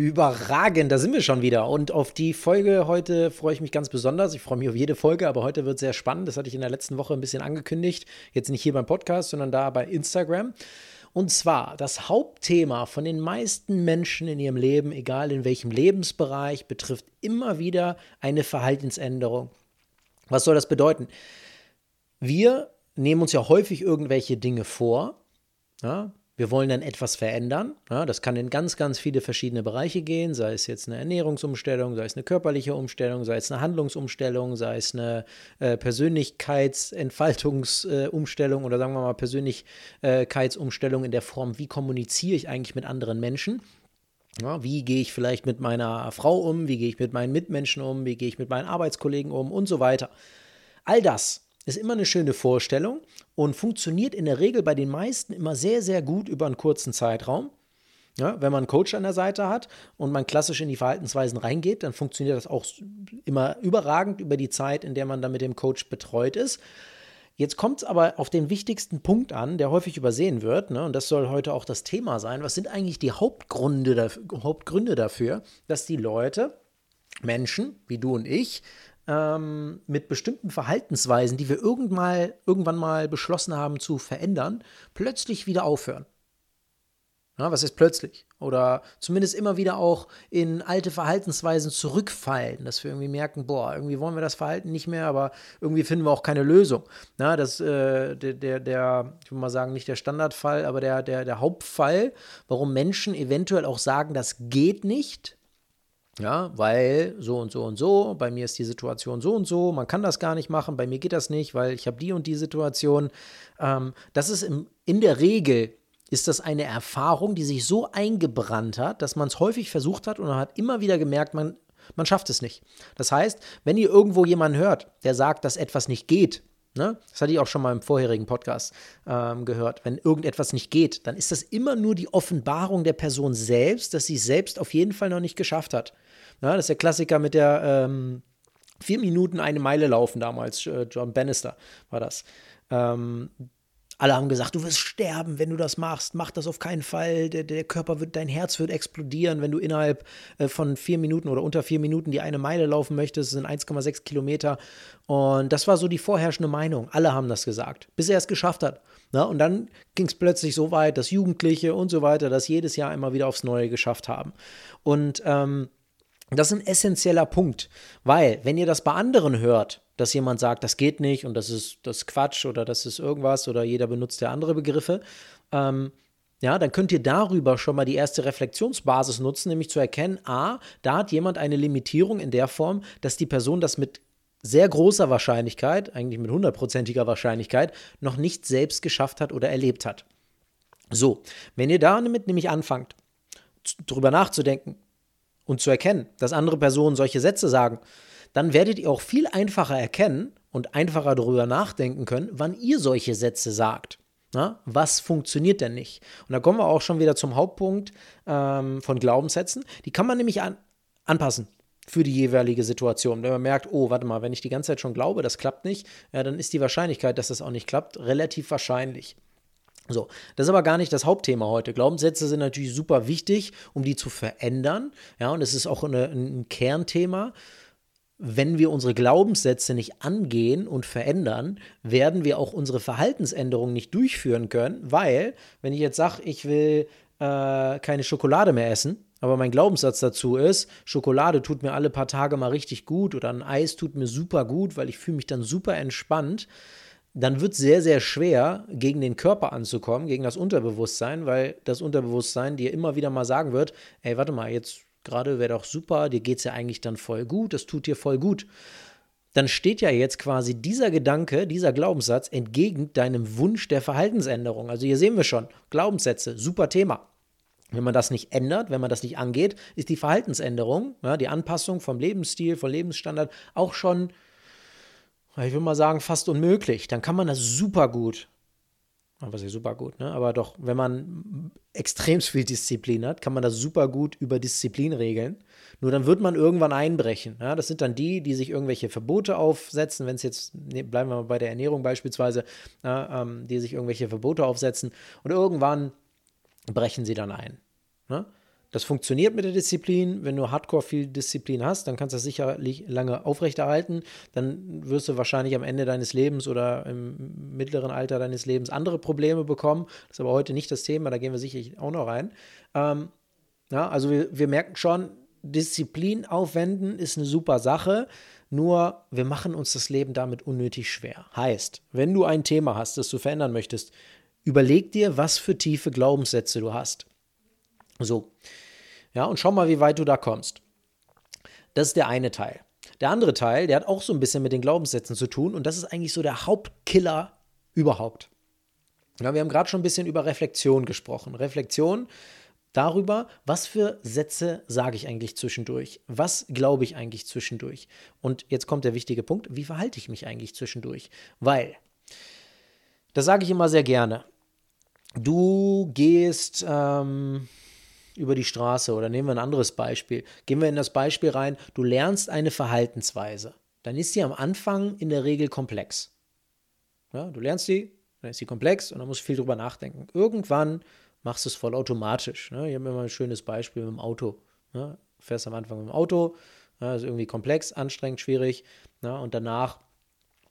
Überragend, da sind wir schon wieder. Und auf die Folge heute freue ich mich ganz besonders. Ich freue mich auf jede Folge, aber heute wird sehr spannend. Das hatte ich in der letzten Woche ein bisschen angekündigt. Jetzt nicht hier beim Podcast, sondern da bei Instagram. Und zwar das Hauptthema von den meisten Menschen in ihrem Leben, egal in welchem Lebensbereich, betrifft immer wieder eine Verhaltensänderung. Was soll das bedeuten? Wir nehmen uns ja häufig irgendwelche Dinge vor. Ja, wir wollen dann etwas verändern. Ja, das kann in ganz, ganz viele verschiedene Bereiche gehen, sei es jetzt eine Ernährungsumstellung, sei es eine körperliche Umstellung, sei es eine Handlungsumstellung, sei es eine äh, Persönlichkeitsentfaltungsumstellung äh, oder sagen wir mal Persönlichkeitsumstellung in der Form, wie kommuniziere ich eigentlich mit anderen Menschen. Ja, wie gehe ich vielleicht mit meiner Frau um, wie gehe ich mit meinen Mitmenschen um, wie gehe ich mit meinen Arbeitskollegen um und so weiter. All das ist immer eine schöne Vorstellung und funktioniert in der Regel bei den meisten immer sehr, sehr gut über einen kurzen Zeitraum. Ja, wenn man einen Coach an der Seite hat und man klassisch in die Verhaltensweisen reingeht, dann funktioniert das auch immer überragend über die Zeit, in der man dann mit dem Coach betreut ist. Jetzt kommt es aber auf den wichtigsten Punkt an, der häufig übersehen wird, ne, und das soll heute auch das Thema sein. Was sind eigentlich die Hauptgründe, Hauptgründe dafür, dass die Leute, Menschen wie du und ich, ähm, mit bestimmten Verhaltensweisen, die wir irgendwann, irgendwann mal beschlossen haben zu verändern, plötzlich wieder aufhören. Ja, was ist plötzlich? Oder zumindest immer wieder auch in alte Verhaltensweisen zurückfallen, dass wir irgendwie merken, boah, irgendwie wollen wir das Verhalten nicht mehr, aber irgendwie finden wir auch keine Lösung. Ja, das, äh, der, der, der, ich würde mal sagen, nicht der Standardfall, aber der, der, der Hauptfall, warum Menschen eventuell auch sagen, das geht nicht, ja, weil so und so und so, bei mir ist die Situation so und so, man kann das gar nicht machen, bei mir geht das nicht, weil ich habe die und die Situation. Ähm, das ist im, in der Regel ist das eine Erfahrung, die sich so eingebrannt hat, dass man es häufig versucht hat und man hat immer wieder gemerkt, man, man schafft es nicht. Das heißt, wenn ihr irgendwo jemanden hört, der sagt, dass etwas nicht geht, Ne? Das hatte ich auch schon mal im vorherigen Podcast ähm, gehört. Wenn irgendetwas nicht geht, dann ist das immer nur die Offenbarung der Person selbst, dass sie es selbst auf jeden Fall noch nicht geschafft hat. Ja, das ist der Klassiker mit der ähm, vier Minuten eine Meile laufen damals. Äh, John Bannister war das. Ähm, alle haben gesagt, du wirst sterben, wenn du das machst. Mach das auf keinen Fall. Der, der Körper wird, dein Herz wird explodieren, wenn du innerhalb äh, von vier Minuten oder unter vier Minuten die eine Meile laufen möchtest. Das sind 1,6 Kilometer. Und das war so die vorherrschende Meinung. Alle haben das gesagt, bis er es geschafft hat. Na, und dann ging es plötzlich so weit, dass Jugendliche und so weiter das jedes Jahr immer wieder aufs Neue geschafft haben. Und ähm, das ist ein essentieller Punkt, weil wenn ihr das bei anderen hört, dass jemand sagt, das geht nicht und das ist das ist Quatsch oder das ist irgendwas oder jeder benutzt ja andere Begriffe, ähm, ja, dann könnt ihr darüber schon mal die erste Reflexionsbasis nutzen, nämlich zu erkennen, a, da hat jemand eine Limitierung in der Form, dass die Person das mit sehr großer Wahrscheinlichkeit, eigentlich mit hundertprozentiger Wahrscheinlichkeit, noch nicht selbst geschafft hat oder erlebt hat. So, wenn ihr damit nämlich anfangt, drüber nachzudenken, und zu erkennen, dass andere Personen solche Sätze sagen, dann werdet ihr auch viel einfacher erkennen und einfacher darüber nachdenken können, wann ihr solche Sätze sagt. Na, was funktioniert denn nicht? Und da kommen wir auch schon wieder zum Hauptpunkt ähm, von Glaubenssätzen. Die kann man nämlich an, anpassen für die jeweilige Situation. Wenn man merkt, oh, warte mal, wenn ich die ganze Zeit schon glaube, das klappt nicht, ja, dann ist die Wahrscheinlichkeit, dass das auch nicht klappt, relativ wahrscheinlich. So, das ist aber gar nicht das Hauptthema heute. Glaubenssätze sind natürlich super wichtig, um die zu verändern. Ja, und es ist auch eine, ein Kernthema. Wenn wir unsere Glaubenssätze nicht angehen und verändern, werden wir auch unsere Verhaltensänderungen nicht durchführen können, weil, wenn ich jetzt sage, ich will äh, keine Schokolade mehr essen, aber mein Glaubenssatz dazu ist, Schokolade tut mir alle paar Tage mal richtig gut oder ein Eis tut mir super gut, weil ich fühle mich dann super entspannt, dann wird es sehr, sehr schwer, gegen den Körper anzukommen, gegen das Unterbewusstsein, weil das Unterbewusstsein dir immer wieder mal sagen wird, ey, warte mal, jetzt gerade wäre doch super, dir geht es ja eigentlich dann voll gut, das tut dir voll gut. Dann steht ja jetzt quasi dieser Gedanke, dieser Glaubenssatz entgegen deinem Wunsch der Verhaltensänderung. Also hier sehen wir schon, Glaubenssätze, super Thema. Wenn man das nicht ändert, wenn man das nicht angeht, ist die Verhaltensänderung, ja, die Anpassung vom Lebensstil, vom Lebensstandard auch schon ich würde mal sagen, fast unmöglich. Dann kann man das super gut. Was ist super gut, ne? Aber doch, wenn man extrem viel Disziplin hat, kann man das super gut über Disziplin regeln. Nur dann wird man irgendwann einbrechen. Ja? Das sind dann die, die sich irgendwelche Verbote aufsetzen, wenn es jetzt, ne, bleiben wir mal bei der Ernährung beispielsweise, ja, ähm, die sich irgendwelche Verbote aufsetzen und irgendwann brechen sie dann ein. Ne? Das funktioniert mit der Disziplin. Wenn du hardcore viel Disziplin hast, dann kannst du das sicherlich lange aufrechterhalten. Dann wirst du wahrscheinlich am Ende deines Lebens oder im mittleren Alter deines Lebens andere Probleme bekommen. Das ist aber heute nicht das Thema, da gehen wir sicherlich auch noch rein. Ähm, ja, also wir, wir merken schon, Disziplin aufwenden ist eine super Sache. Nur wir machen uns das Leben damit unnötig schwer. Heißt, wenn du ein Thema hast, das du verändern möchtest, überleg dir, was für tiefe Glaubenssätze du hast. So. Ja, und schau mal, wie weit du da kommst. Das ist der eine Teil. Der andere Teil, der hat auch so ein bisschen mit den Glaubenssätzen zu tun und das ist eigentlich so der Hauptkiller überhaupt. Ja, wir haben gerade schon ein bisschen über Reflexion gesprochen. Reflexion darüber, was für Sätze sage ich eigentlich zwischendurch? Was glaube ich eigentlich zwischendurch? Und jetzt kommt der wichtige Punkt, wie verhalte ich mich eigentlich zwischendurch? Weil, das sage ich immer sehr gerne, du gehst ähm, über die Straße oder nehmen wir ein anderes Beispiel. Gehen wir in das Beispiel rein, du lernst eine Verhaltensweise. Dann ist sie am Anfang in der Regel komplex. Ja, du lernst sie, dann ist sie komplex und dann musst du viel drüber nachdenken. Irgendwann machst du es voll automatisch. Ne? Ich habe immer ein schönes Beispiel mit dem Auto. Ne? Du fährst am Anfang mit dem Auto, ne? ist irgendwie komplex, anstrengend, schwierig. Ne? Und danach,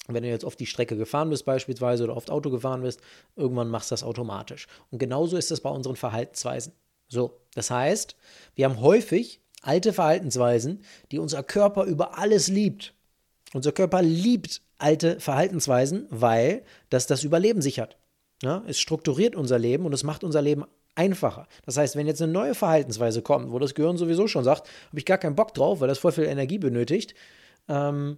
wenn du jetzt auf die Strecke gefahren bist beispielsweise oder oft Auto gefahren bist, irgendwann machst du das automatisch. Und genauso ist es bei unseren Verhaltensweisen. So, das heißt, wir haben häufig alte Verhaltensweisen, die unser Körper über alles liebt. Unser Körper liebt alte Verhaltensweisen, weil das das Überleben sichert. Ja, es strukturiert unser Leben und es macht unser Leben einfacher. Das heißt, wenn jetzt eine neue Verhaltensweise kommt, wo das Gehirn sowieso schon sagt, habe ich gar keinen Bock drauf, weil das voll viel Energie benötigt, ähm,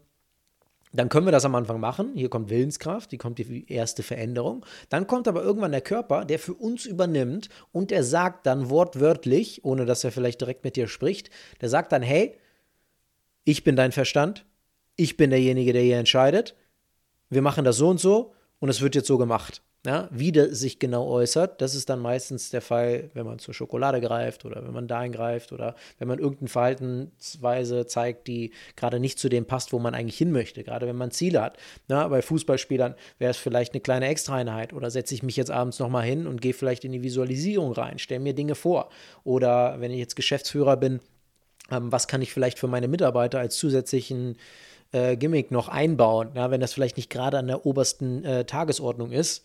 dann können wir das am Anfang machen. Hier kommt Willenskraft, die kommt die erste Veränderung. Dann kommt aber irgendwann der Körper, der für uns übernimmt und der sagt dann wortwörtlich, ohne dass er vielleicht direkt mit dir spricht, der sagt dann, hey, ich bin dein Verstand, ich bin derjenige, der hier entscheidet, wir machen das so und so und es wird jetzt so gemacht. Ja, wie der sich genau äußert, das ist dann meistens der Fall, wenn man zur Schokolade greift oder wenn man dahin greift oder wenn man irgendeine Verhaltensweise zeigt, die gerade nicht zu dem passt, wo man eigentlich hin möchte, gerade wenn man Ziele hat. Ja, bei Fußballspielern wäre es vielleicht eine kleine Extraeinheit oder setze ich mich jetzt abends nochmal hin und gehe vielleicht in die Visualisierung rein, stelle mir Dinge vor. Oder wenn ich jetzt Geschäftsführer bin, ähm, was kann ich vielleicht für meine Mitarbeiter als zusätzlichen äh, Gimmick noch einbauen, ja, wenn das vielleicht nicht gerade an der obersten äh, Tagesordnung ist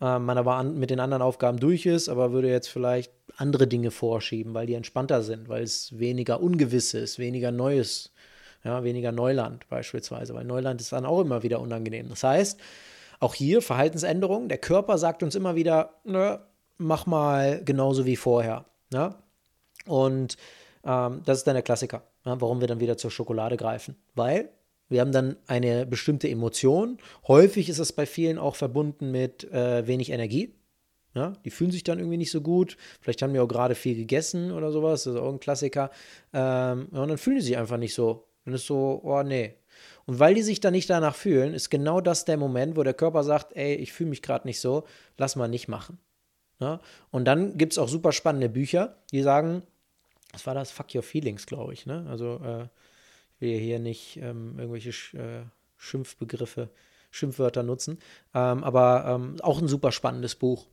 äh, man aber an, mit den anderen Aufgaben durch ist, aber würde jetzt vielleicht andere Dinge vorschieben, weil die entspannter sind, weil es weniger Ungewiss ist, weniger Neues, ja, weniger Neuland beispielsweise, weil Neuland ist dann auch immer wieder unangenehm. Das heißt, auch hier Verhaltensänderungen. Der Körper sagt uns immer wieder, ne, mach mal genauso wie vorher. Ne? Und ähm, das ist dann der Klassiker, ja, warum wir dann wieder zur Schokolade greifen. Weil wir haben dann eine bestimmte Emotion. Häufig ist es bei vielen auch verbunden mit äh, wenig Energie. Ja, die fühlen sich dann irgendwie nicht so gut. Vielleicht haben wir auch gerade viel gegessen oder sowas. Das ist auch ein Klassiker. Ähm, und dann fühlen die sich einfach nicht so. Dann ist so, oh nee. Und weil die sich dann nicht danach fühlen, ist genau das der Moment, wo der Körper sagt, ey, ich fühle mich gerade nicht so, lass mal nicht machen. Ja? Und dann gibt es auch super spannende Bücher, die sagen, was war das? Fuck Your Feelings, glaube ich. Ne? Also äh, will hier nicht ähm, irgendwelche Sch äh, Schimpfbegriffe, Schimpfwörter nutzen. Ähm, aber ähm, auch ein super spannendes Buch.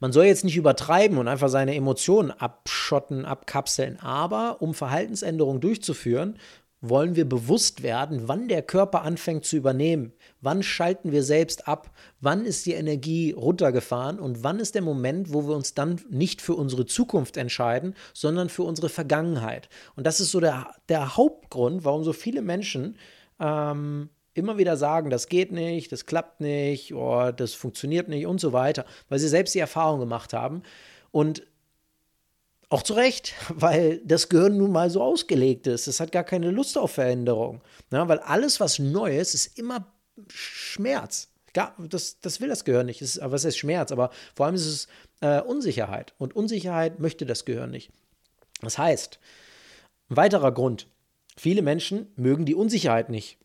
Man soll jetzt nicht übertreiben und einfach seine Emotionen abschotten, abkapseln, aber um Verhaltensänderungen durchzuführen, wollen wir bewusst werden, wann der Körper anfängt zu übernehmen. Wann schalten wir selbst ab? Wann ist die Energie runtergefahren? Und wann ist der Moment, wo wir uns dann nicht für unsere Zukunft entscheiden, sondern für unsere Vergangenheit? Und das ist so der, der Hauptgrund, warum so viele Menschen ähm, immer wieder sagen, das geht nicht, das klappt nicht, oh, das funktioniert nicht und so weiter, weil sie selbst die Erfahrung gemacht haben. Und auch zu Recht, weil das Gehirn nun mal so ausgelegt ist. Es hat gar keine Lust auf Veränderung. Ja, weil alles, was neu ist, ist immer Schmerz. Ja, das, das will das Gehirn nicht. Ist, was ist Schmerz? Aber vor allem ist es äh, Unsicherheit. Und Unsicherheit möchte das Gehirn nicht. Das heißt, ein weiterer Grund, viele Menschen mögen die Unsicherheit nicht.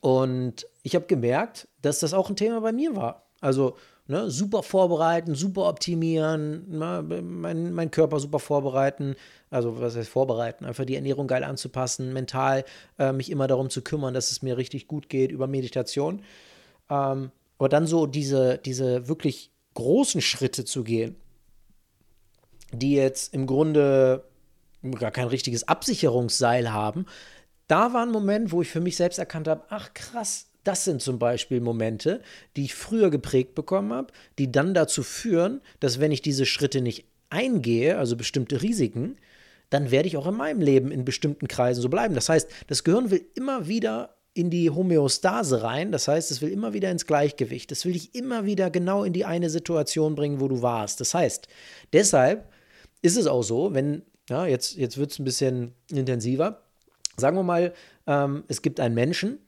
Und ich habe gemerkt, dass das auch ein Thema bei mir war. Also Ne, super vorbereiten, super optimieren, ne, mein, mein Körper super vorbereiten, also was heißt vorbereiten, einfach die Ernährung geil anzupassen, mental äh, mich immer darum zu kümmern, dass es mir richtig gut geht über Meditation. Ähm, aber dann so diese, diese wirklich großen Schritte zu gehen, die jetzt im Grunde gar kein richtiges Absicherungsseil haben, da war ein Moment, wo ich für mich selbst erkannt habe, ach krass, das sind zum Beispiel Momente, die ich früher geprägt bekommen habe, die dann dazu führen, dass wenn ich diese Schritte nicht eingehe, also bestimmte Risiken, dann werde ich auch in meinem Leben in bestimmten Kreisen so bleiben. Das heißt, das Gehirn will immer wieder in die Homöostase rein. Das heißt, es will immer wieder ins Gleichgewicht. Es will dich immer wieder genau in die eine Situation bringen, wo du warst. Das heißt, deshalb ist es auch so, wenn, ja, jetzt, jetzt wird es ein bisschen intensiver. Sagen wir mal, ähm, es gibt einen Menschen,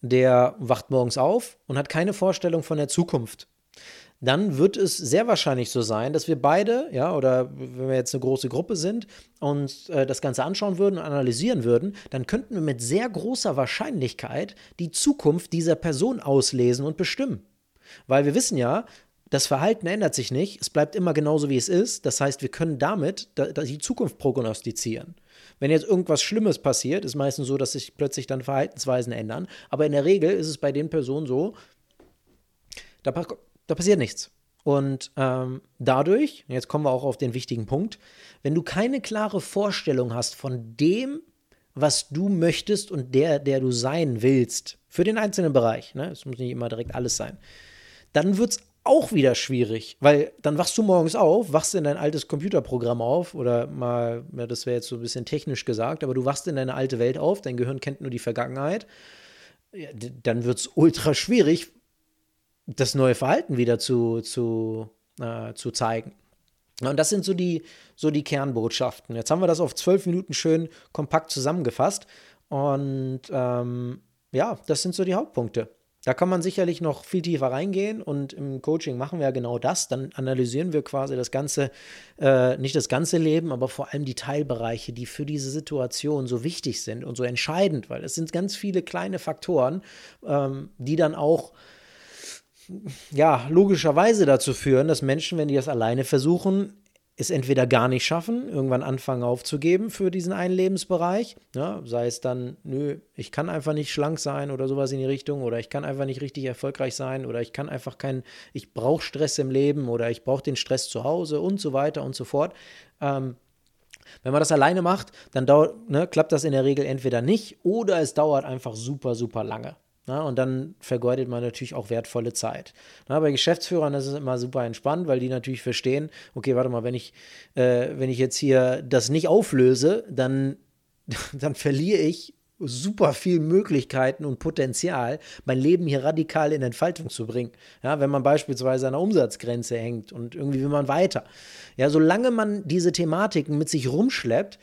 der wacht morgens auf und hat keine Vorstellung von der Zukunft dann wird es sehr wahrscheinlich so sein, dass wir beide, ja, oder wenn wir jetzt eine große Gruppe sind und äh, das Ganze anschauen würden und analysieren würden, dann könnten wir mit sehr großer Wahrscheinlichkeit die Zukunft dieser Person auslesen und bestimmen. Weil wir wissen ja, das Verhalten ändert sich nicht, es bleibt immer genauso, wie es ist. Das heißt, wir können damit die Zukunft prognostizieren. Wenn jetzt irgendwas Schlimmes passiert, ist meistens so, dass sich plötzlich dann Verhaltensweisen ändern. Aber in der Regel ist es bei den Personen so, da da passiert nichts. Und ähm, dadurch, jetzt kommen wir auch auf den wichtigen Punkt, wenn du keine klare Vorstellung hast von dem, was du möchtest und der, der du sein willst, für den einzelnen Bereich, ne? es muss nicht immer direkt alles sein, dann wird es auch wieder schwierig, weil dann wachst du morgens auf, wachst in dein altes Computerprogramm auf oder mal, ja, das wäre jetzt so ein bisschen technisch gesagt, aber du wachst in deine alte Welt auf, dein Gehirn kennt nur die Vergangenheit, ja, dann wird es ultra schwierig, das neue Verhalten wieder zu, zu, äh, zu zeigen. Und das sind so die, so die Kernbotschaften. Jetzt haben wir das auf zwölf Minuten schön kompakt zusammengefasst. Und ähm, ja, das sind so die Hauptpunkte. Da kann man sicherlich noch viel tiefer reingehen und im Coaching machen wir ja genau das. Dann analysieren wir quasi das ganze, äh, nicht das ganze Leben, aber vor allem die Teilbereiche, die für diese Situation so wichtig sind und so entscheidend, weil es sind ganz viele kleine Faktoren, ähm, die dann auch ja, logischerweise dazu führen, dass Menschen, wenn die das alleine versuchen, es entweder gar nicht schaffen, irgendwann anfangen aufzugeben für diesen einen Lebensbereich. Ja, sei es dann, nö, ich kann einfach nicht schlank sein oder sowas in die Richtung oder ich kann einfach nicht richtig erfolgreich sein oder ich kann einfach kein, ich brauche Stress im Leben oder ich brauche den Stress zu Hause und so weiter und so fort. Ähm, wenn man das alleine macht, dann dauert, ne, klappt das in der Regel entweder nicht oder es dauert einfach super, super lange. Na, und dann vergeudet man natürlich auch wertvolle Zeit. Na, bei Geschäftsführern ist es immer super entspannt, weil die natürlich verstehen, okay, warte mal, wenn ich, äh, wenn ich jetzt hier das nicht auflöse, dann, dann verliere ich super viel Möglichkeiten und Potenzial, mein Leben hier radikal in Entfaltung zu bringen. Ja, wenn man beispielsweise an der Umsatzgrenze hängt und irgendwie will man weiter. Ja, solange man diese Thematiken mit sich rumschleppt,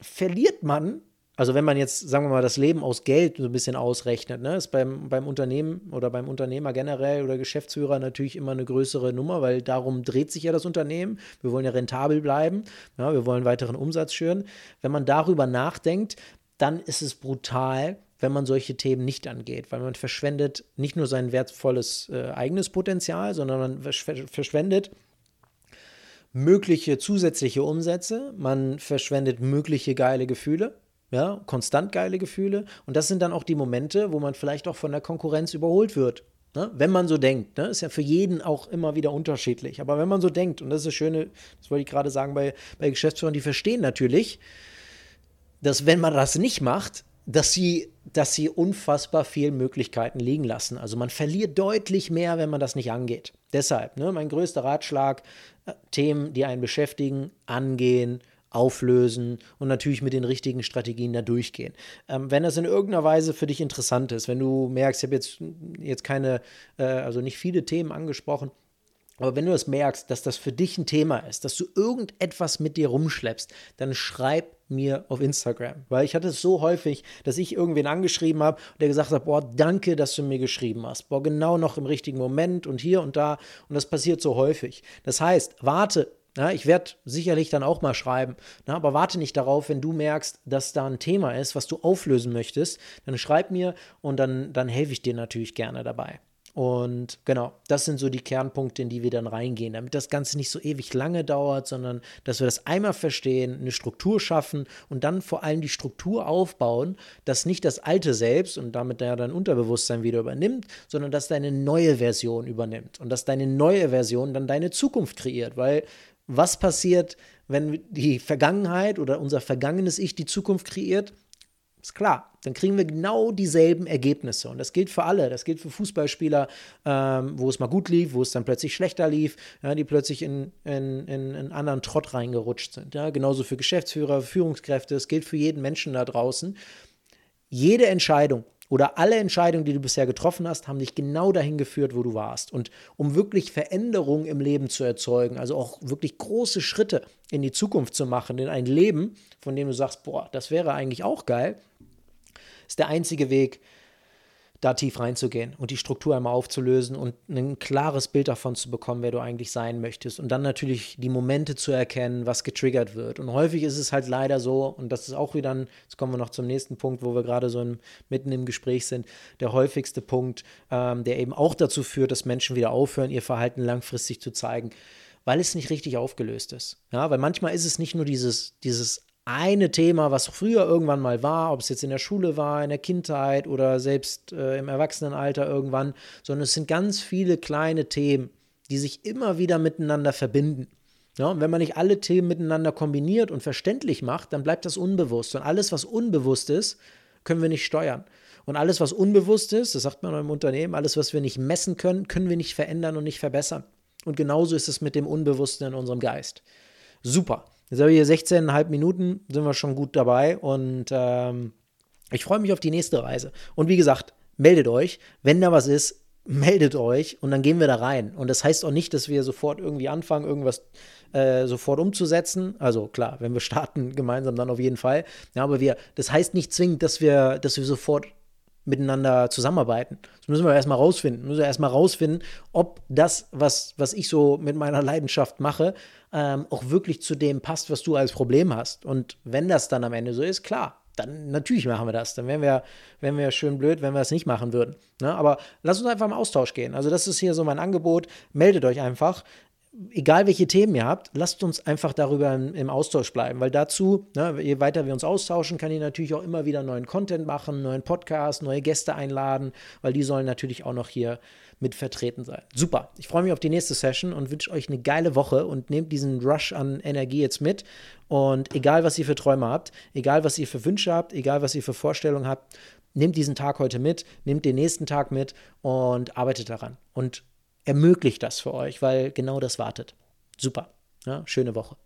verliert man also wenn man jetzt, sagen wir mal, das Leben aus Geld so ein bisschen ausrechnet, ne, ist beim, beim Unternehmen oder beim Unternehmer generell oder Geschäftsführer natürlich immer eine größere Nummer, weil darum dreht sich ja das Unternehmen. Wir wollen ja rentabel bleiben, ja, wir wollen weiteren Umsatz schüren. Wenn man darüber nachdenkt, dann ist es brutal, wenn man solche Themen nicht angeht, weil man verschwendet nicht nur sein wertvolles äh, eigenes Potenzial, sondern man verschwendet mögliche zusätzliche Umsätze, man verschwendet mögliche geile Gefühle ja, konstant geile Gefühle. Und das sind dann auch die Momente, wo man vielleicht auch von der Konkurrenz überholt wird. Ne? Wenn man so denkt, ne? ist ja für jeden auch immer wieder unterschiedlich. Aber wenn man so denkt, und das ist das Schöne, das wollte ich gerade sagen bei, bei Geschäftsführern, die verstehen natürlich, dass wenn man das nicht macht, dass sie, dass sie unfassbar viele Möglichkeiten liegen lassen. Also man verliert deutlich mehr, wenn man das nicht angeht. Deshalb, ne, mein größter Ratschlag, äh, Themen, die einen beschäftigen, angehen, auflösen und natürlich mit den richtigen Strategien da durchgehen. Ähm, wenn das in irgendeiner Weise für dich interessant ist, wenn du merkst, ich habe jetzt, jetzt keine, äh, also nicht viele Themen angesprochen, aber wenn du das merkst, dass das für dich ein Thema ist, dass du irgendetwas mit dir rumschleppst, dann schreib mir auf Instagram. Weil ich hatte es so häufig, dass ich irgendwen angeschrieben habe und der gesagt hat, boah, danke, dass du mir geschrieben hast. Boah, genau noch im richtigen Moment und hier und da. Und das passiert so häufig. Das heißt, warte ja, ich werde sicherlich dann auch mal schreiben, na, aber warte nicht darauf, wenn du merkst, dass da ein Thema ist, was du auflösen möchtest, dann schreib mir und dann, dann helfe ich dir natürlich gerne dabei. Und genau, das sind so die Kernpunkte, in die wir dann reingehen, damit das Ganze nicht so ewig lange dauert, sondern dass wir das einmal verstehen, eine Struktur schaffen und dann vor allem die Struktur aufbauen, dass nicht das alte Selbst und damit ja dein Unterbewusstsein wieder übernimmt, sondern dass deine neue Version übernimmt und dass deine neue Version dann deine Zukunft kreiert, weil was passiert, wenn die Vergangenheit oder unser vergangenes Ich die Zukunft kreiert? Ist klar, dann kriegen wir genau dieselben Ergebnisse. Und das gilt für alle. Das gilt für Fußballspieler, ähm, wo es mal gut lief, wo es dann plötzlich schlechter lief, ja, die plötzlich in, in, in, einen anderen Trott reingerutscht sind. Ja. Genauso für Geschäftsführer, Führungskräfte. Es gilt für jeden Menschen da draußen. Jede Entscheidung, oder alle Entscheidungen, die du bisher getroffen hast, haben dich genau dahin geführt, wo du warst. Und um wirklich Veränderungen im Leben zu erzeugen, also auch wirklich große Schritte in die Zukunft zu machen, in ein Leben, von dem du sagst, boah, das wäre eigentlich auch geil, ist der einzige Weg, da tief reinzugehen und die Struktur einmal aufzulösen und ein klares Bild davon zu bekommen, wer du eigentlich sein möchtest. Und dann natürlich die Momente zu erkennen, was getriggert wird. Und häufig ist es halt leider so, und das ist auch wieder, ein, jetzt kommen wir noch zum nächsten Punkt, wo wir gerade so im, mitten im Gespräch sind, der häufigste Punkt, ähm, der eben auch dazu führt, dass Menschen wieder aufhören, ihr Verhalten langfristig zu zeigen weil es nicht richtig aufgelöst ist. Ja, weil manchmal ist es nicht nur dieses, dieses eine Thema, was früher irgendwann mal war, ob es jetzt in der Schule war, in der Kindheit oder selbst äh, im Erwachsenenalter irgendwann, sondern es sind ganz viele kleine Themen, die sich immer wieder miteinander verbinden. Ja, und wenn man nicht alle Themen miteinander kombiniert und verständlich macht, dann bleibt das unbewusst. Und alles, was unbewusst ist, können wir nicht steuern. Und alles, was unbewusst ist, das sagt man im Unternehmen, alles, was wir nicht messen können, können wir nicht verändern und nicht verbessern. Und genauso ist es mit dem Unbewussten in unserem Geist. Super. Jetzt habe ich hier 16,5 Minuten, sind wir schon gut dabei und ähm, ich freue mich auf die nächste Reise. Und wie gesagt, meldet euch, wenn da was ist, meldet euch und dann gehen wir da rein. Und das heißt auch nicht, dass wir sofort irgendwie anfangen, irgendwas äh, sofort umzusetzen. Also klar, wenn wir starten gemeinsam, dann auf jeden Fall. Ja, aber wir, das heißt nicht zwingend, dass wir, dass wir sofort miteinander zusammenarbeiten. Das müssen wir erstmal rausfinden. Müssen wir erstmal rausfinden, ob das, was, was ich so mit meiner Leidenschaft mache, ähm, auch wirklich zu dem passt, was du als Problem hast. Und wenn das dann am Ende so ist, klar, dann natürlich machen wir das. Dann wären wir, wären wir schön blöd, wenn wir es nicht machen würden. Ne? Aber lass uns einfach im Austausch gehen. Also, das ist hier so mein Angebot. Meldet euch einfach egal welche Themen ihr habt, lasst uns einfach darüber im, Austausch bleiben, weil dazu, ne, je weiter wir uns austauschen, kann ich natürlich auch immer wieder neuen Content machen, neuen Podcast, neue Gäste einladen, weil die sollen natürlich auch noch hier mit vertreten sein. Super, ich freue mich auf die nächste Session und wünsche euch eine geile Woche und nehmt diesen Rush an Energie jetzt mit. Und egal was ihr für Träume habt, egal was ihr für Wünsche habt, egal was ihr für Vorstellungen habt, nehmt diesen Tag heute mit, nehmt den nächsten Tag mit und arbeitet daran. Und ermöglicht das für euch, weil genau das wartet. Super. Ja, schöne Woche.